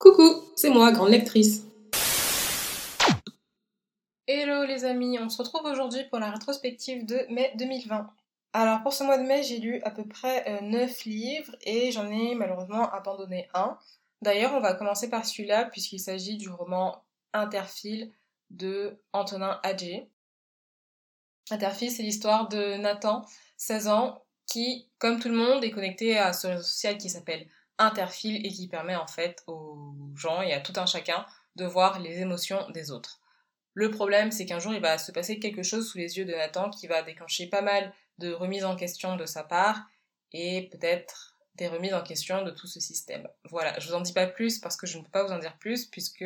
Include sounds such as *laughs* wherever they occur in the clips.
Coucou, c'est moi, grande lectrice. Hello les amis, on se retrouve aujourd'hui pour la rétrospective de mai 2020. Alors pour ce mois de mai, j'ai lu à peu près 9 euh, livres et j'en ai malheureusement abandonné un. D'ailleurs, on va commencer par celui-là puisqu'il s'agit du roman Interfile de Antonin Adjé. Interfile, c'est l'histoire de Nathan, 16 ans, qui, comme tout le monde, est connecté à ce réseau social qui s'appelle interfile et qui permet en fait aux gens et à tout un chacun de voir les émotions des autres. Le problème, c'est qu'un jour, il va se passer quelque chose sous les yeux de Nathan qui va déclencher pas mal de remises en question de sa part et peut-être des remises en question de tout ce système. Voilà, je vous en dis pas plus parce que je ne peux pas vous en dire plus puisque,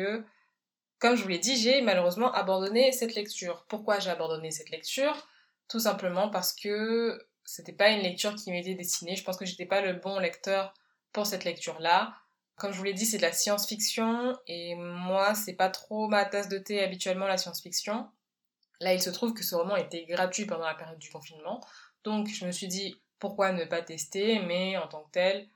comme je vous l'ai dit, j'ai malheureusement abandonné cette lecture. Pourquoi j'ai abandonné cette lecture? Tout simplement parce que c'était pas une lecture qui m'était destinée. Je pense que j'étais pas le bon lecteur pour cette lecture-là. Comme je vous l'ai dit, c'est de la science-fiction et moi, c'est pas trop ma tasse de thé habituellement la science-fiction. Là, il se trouve que ce roman était gratuit pendant la période du confinement, donc je me suis dit pourquoi ne pas tester, mais en tant que tel,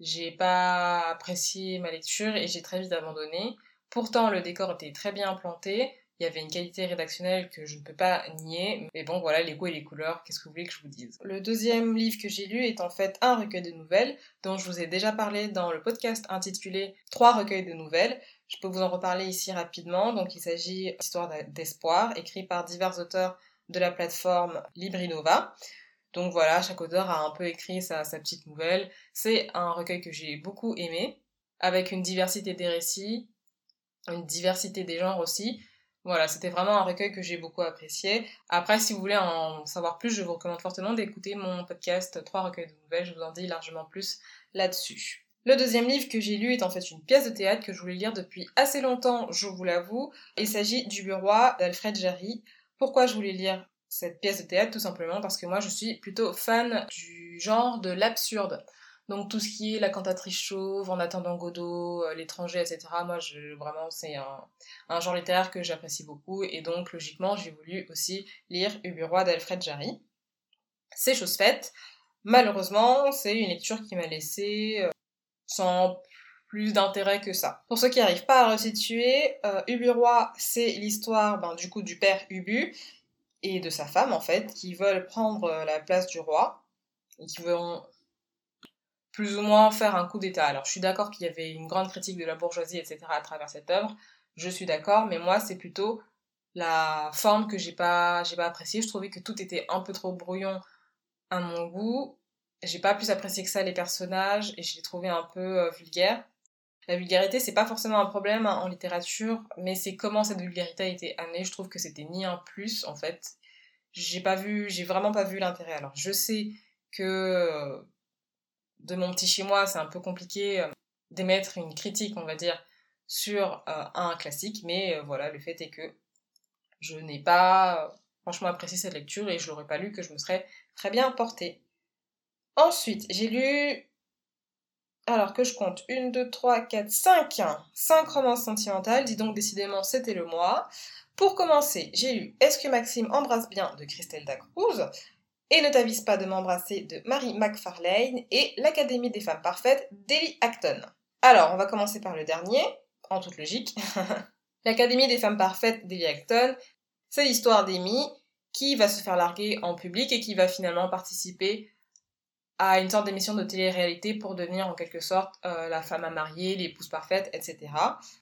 j'ai pas apprécié ma lecture et j'ai très vite abandonné. Pourtant, le décor était très bien planté, il y avait une qualité rédactionnelle que je ne peux pas nier. Mais bon, voilà, les goûts et les couleurs, qu'est-ce que vous voulez que je vous dise? Le deuxième livre que j'ai lu est en fait un recueil de nouvelles, dont je vous ai déjà parlé dans le podcast intitulé Trois recueils de nouvelles. Je peux vous en reparler ici rapidement. Donc il s'agit d'Histoire d'espoir, écrit par divers auteurs de la plateforme Librinova. Donc voilà, chaque auteur a un peu écrit sa, sa petite nouvelle. C'est un recueil que j'ai beaucoup aimé, avec une diversité des récits, une diversité des genres aussi, voilà, c'était vraiment un recueil que j'ai beaucoup apprécié. Après, si vous voulez en savoir plus, je vous recommande fortement d'écouter mon podcast Trois recueils de nouvelles, je vous en dis largement plus là-dessus. Le deuxième livre que j'ai lu est en fait une pièce de théâtre que je voulais lire depuis assez longtemps, je vous l'avoue. Il s'agit du Bureau d'Alfred Jarry. Pourquoi je voulais lire cette pièce de théâtre? Tout simplement parce que moi je suis plutôt fan du genre de l'absurde. Donc tout ce qui est la cantatrice chauve, en attendant Godot, euh, l'étranger, etc. Moi, je, vraiment, c'est un, genre littéraire que j'apprécie beaucoup. Et donc, logiquement, j'ai voulu aussi lire Ubu d'Alfred Jarry. C'est chose faite. Malheureusement, c'est une lecture qui m'a laissé euh, sans plus d'intérêt que ça. Pour ceux qui n'arrivent pas à resituer, euh, Ubu c'est l'histoire ben, du coup du père Ubu et de sa femme en fait, qui veulent prendre la place du roi et qui plus ou moins faire un coup d'État. Alors je suis d'accord qu'il y avait une grande critique de la bourgeoisie, etc. à travers cette œuvre, je suis d'accord, mais moi c'est plutôt la forme que j'ai pas, j'ai pas appréciée. Je trouvais que tout était un peu trop brouillon à mon goût. J'ai pas plus apprécié que ça les personnages et je les trouvais un peu euh, vulgaires. La vulgarité, c'est pas forcément un problème hein, en littérature, mais c'est comment cette vulgarité a été amenée. Je trouve que c'était ni un plus en fait. J'ai pas vu, j'ai vraiment pas vu l'intérêt. Alors je sais que de mon petit chez moi, c'est un peu compliqué euh, d'émettre une critique, on va dire, sur euh, un classique, mais euh, voilà, le fait est que je n'ai pas franchement apprécié cette lecture et je l'aurais pas lu que je me serais très bien portée. Ensuite, j'ai lu, alors que je compte, une, deux, trois, quatre, cinq, cinq romances sentimentales, dis donc décidément c'était le mois. Pour commencer, j'ai lu Est-ce que Maxime embrasse bien de Christelle Dacruz, et ne t'avise pas de m'embrasser de Marie McFarlane et l'Académie des femmes parfaites d'Ellie Acton. Alors, on va commencer par le dernier, en toute logique. *laughs* L'Académie des femmes parfaites d'Ellie Acton, c'est l'histoire d'Amy qui va se faire larguer en public et qui va finalement participer à une sorte d'émission de télé-réalité pour devenir en quelque sorte euh, la femme à marier, l'épouse parfaite, etc.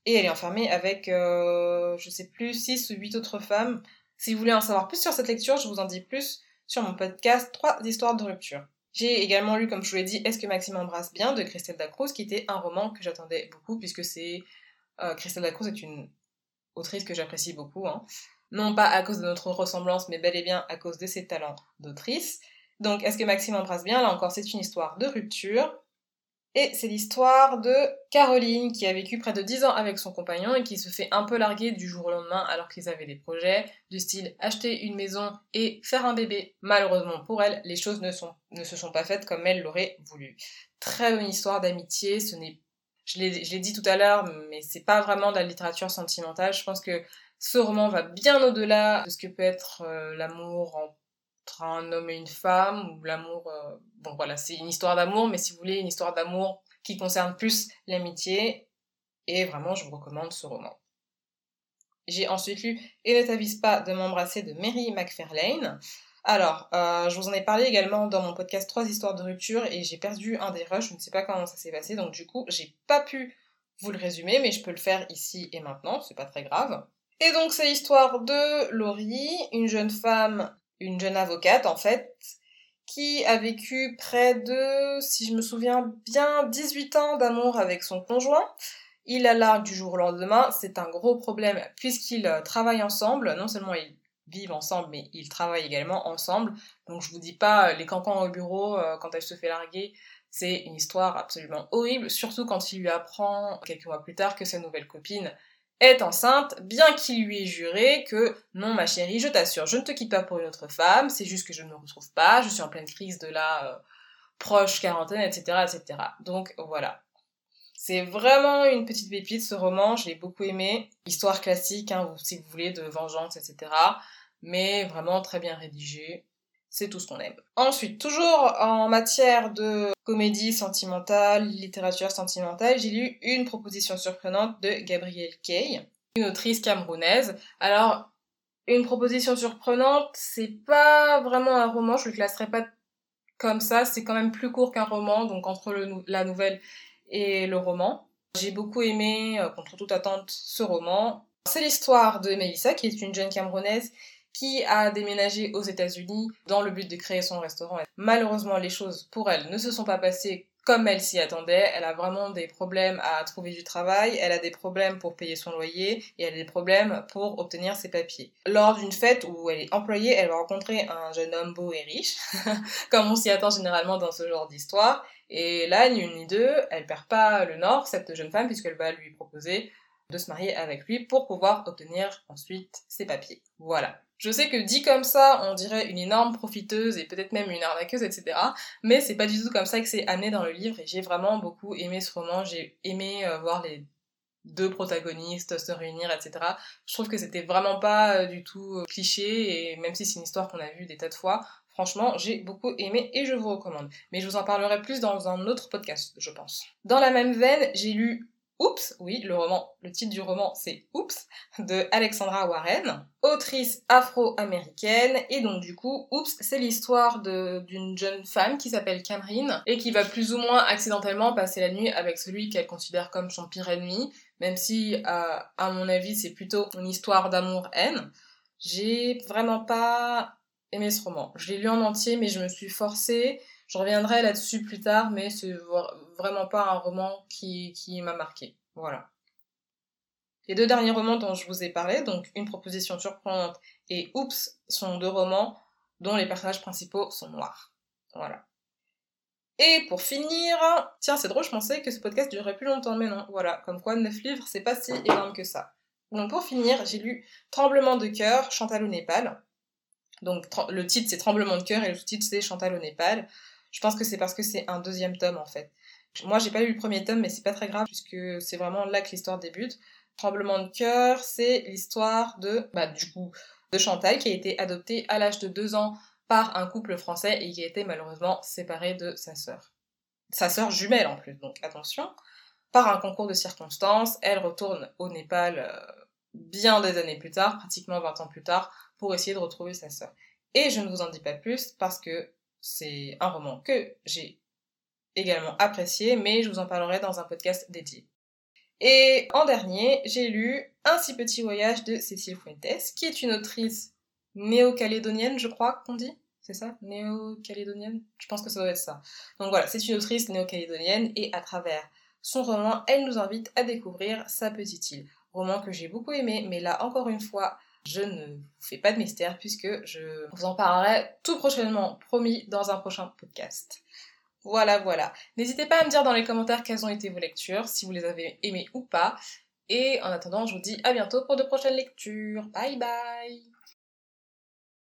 Et elle est enfermée avec, euh, je sais plus, 6 ou 8 autres femmes. Si vous voulez en savoir plus sur cette lecture, je vous en dis plus sur mon podcast Trois histoires de rupture. J'ai également lu, comme je vous l'ai dit, Est-ce que Maxime embrasse bien de Christelle Dacruz, qui était un roman que j'attendais beaucoup, puisque c'est. Euh, Christelle Dacruz est une autrice que j'apprécie beaucoup, hein. non pas à cause de notre ressemblance, mais bel et bien à cause de ses talents d'autrice. Donc, Est-ce que Maxime embrasse bien? Là encore, c'est une histoire de rupture. Et c'est l'histoire de Caroline qui a vécu près de 10 ans avec son compagnon et qui se fait un peu larguer du jour au lendemain alors qu'ils avaient des projets du style acheter une maison et faire un bébé. Malheureusement pour elle, les choses ne, se sont pas faites comme elle l'aurait voulu. Très bonne histoire d'amitié, ce n'est je l'ai dit tout à l'heure, mais c'est pas vraiment de la littérature sentimentale. Je pense que ce roman va bien au-delà de ce que peut être euh, l'amour en un homme et une femme, ou l'amour... Euh, bon voilà, c'est une histoire d'amour, mais si vous voulez, une histoire d'amour qui concerne plus l'amitié. Et vraiment, je vous recommande ce roman. J'ai ensuite lu Et ne t'avise pas de m'embrasser de Mary McFarlane. Alors, euh, je vous en ai parlé également dans mon podcast Trois histoires de rupture et j'ai perdu un des rushs, je ne sais pas comment ça s'est passé, donc du coup, j'ai pas pu vous le résumer, mais je peux le faire ici et maintenant, c'est pas très grave. Et donc, c'est l'histoire de Laurie, une jeune femme, une jeune avocate en fait, qui a vécu près de, si je me souviens bien, 18 ans d'amour avec son conjoint. Il la largue du jour au lendemain, c'est un gros problème puisqu'ils euh, travaillent ensemble, non seulement ils vivent ensemble, mais ils travaillent également ensemble. Donc je vous dis pas euh, les cancans au bureau euh, quand elle se fait larguer, c'est une histoire absolument horrible, surtout quand il lui apprend quelques mois plus tard que sa nouvelle copine est enceinte, bien qu'il lui ait juré que non ma chérie, je t'assure, je ne te quitte pas pour une autre femme, c'est juste que je ne me retrouve pas, je suis en pleine crise de la proche quarantaine, etc., etc. Donc voilà. C'est vraiment une petite pépite ce roman, je l'ai beaucoup aimé. Histoire classique, hein, si vous voulez, de vengeance, etc. Mais vraiment très bien rédigé. C'est tout ce qu'on aime. Ensuite, toujours en matière de comédie sentimentale, littérature sentimentale, j'ai lu une proposition surprenante de Gabrielle Kay, une autrice camerounaise. Alors, une proposition surprenante, c'est pas vraiment un roman, je le classerai pas comme ça, c'est quand même plus court qu'un roman, donc entre la nouvelle et le roman. J'ai beaucoup aimé, euh, contre toute attente, ce roman. C'est l'histoire de Melissa, qui est une jeune Camerounaise qui a déménagé aux États-Unis dans le but de créer son restaurant. Malheureusement, les choses pour elle ne se sont pas passées comme elle s'y attendait. Elle a vraiment des problèmes à trouver du travail, elle a des problèmes pour payer son loyer et elle a des problèmes pour obtenir ses papiers. Lors d'une fête où elle est employée, elle va rencontrer un jeune homme beau et riche, *laughs* comme on s'y attend généralement dans ce genre d'histoire. Et là, ni une ni deux, elle perd pas le nord, cette jeune femme, puisqu'elle va lui proposer de se marier avec lui pour pouvoir obtenir ensuite ses papiers. Voilà. Je sais que dit comme ça, on dirait une énorme profiteuse et peut-être même une arnaqueuse, etc. Mais c'est pas du tout comme ça que c'est amené dans le livre et j'ai vraiment beaucoup aimé ce roman. J'ai aimé euh, voir les deux protagonistes se réunir, etc. Je trouve que c'était vraiment pas euh, du tout euh, cliché et même si c'est une histoire qu'on a vue des tas de fois, Franchement, j'ai beaucoup aimé et je vous recommande. Mais je vous en parlerai plus dans un autre podcast, je pense. Dans la même veine, j'ai lu Oups, oui, le roman, le titre du roman c'est Oups de Alexandra Warren, autrice afro-américaine et donc du coup Oups, c'est l'histoire d'une jeune femme qui s'appelle Cameron et qui va plus ou moins accidentellement passer la nuit avec celui qu'elle considère comme son pire ennemi, même si à mon avis c'est plutôt une histoire d'amour-haine. J'ai vraiment pas aimé ce roman. Je l'ai lu en entier, mais je me suis forcée. Je reviendrai là-dessus plus tard, mais c'est vraiment pas un roman qui, m'a marqué. Voilà. Les deux derniers romans dont je vous ai parlé, donc Une proposition surprenante et Oups, sont deux romans dont les personnages principaux sont noirs. Voilà. Et pour finir, tiens, c'est drôle, je pensais que ce podcast durerait plus longtemps, mais non, voilà, comme quoi 9 livres, c'est pas si énorme que ça. Donc pour finir, j'ai lu Tremblement de cœur, Chantal au Népal, donc le titre c'est Tremblement de cœur et le sous-titre c'est Chantal au Népal. Je pense que c'est parce que c'est un deuxième tome en fait. Moi j'ai pas lu le premier tome mais c'est pas très grave puisque c'est vraiment là que l'histoire débute. Tremblement de cœur, c'est l'histoire de bah coup de Chantal qui a été adoptée à l'âge de deux ans par un couple français et qui a été malheureusement séparé de sa sœur. Sa sœur jumelle en plus, donc attention. Par un concours de circonstances, elle retourne au Népal euh, bien des années plus tard, pratiquement 20 ans plus tard, pour essayer de retrouver sa sœur. Et je ne vous en dis pas plus parce que c'est un roman que j'ai également apprécié, mais je vous en parlerai dans un podcast dédié. Et en dernier, j'ai lu Un si petit voyage de Cécile Fuentes, qui est une autrice néo-calédonienne, je crois qu'on dit. C'est ça? Néo-calédonienne? Je pense que ça doit être ça. Donc voilà, c'est une autrice néo-calédonienne et à travers son roman, elle nous invite à découvrir sa petite île roman que j'ai beaucoup aimé, mais là encore une fois, je ne vous fais pas de mystère puisque je vous en parlerai tout prochainement, promis, dans un prochain podcast. Voilà, voilà. N'hésitez pas à me dire dans les commentaires quelles ont été vos lectures, si vous les avez aimées ou pas. Et en attendant, je vous dis à bientôt pour de prochaines lectures. Bye bye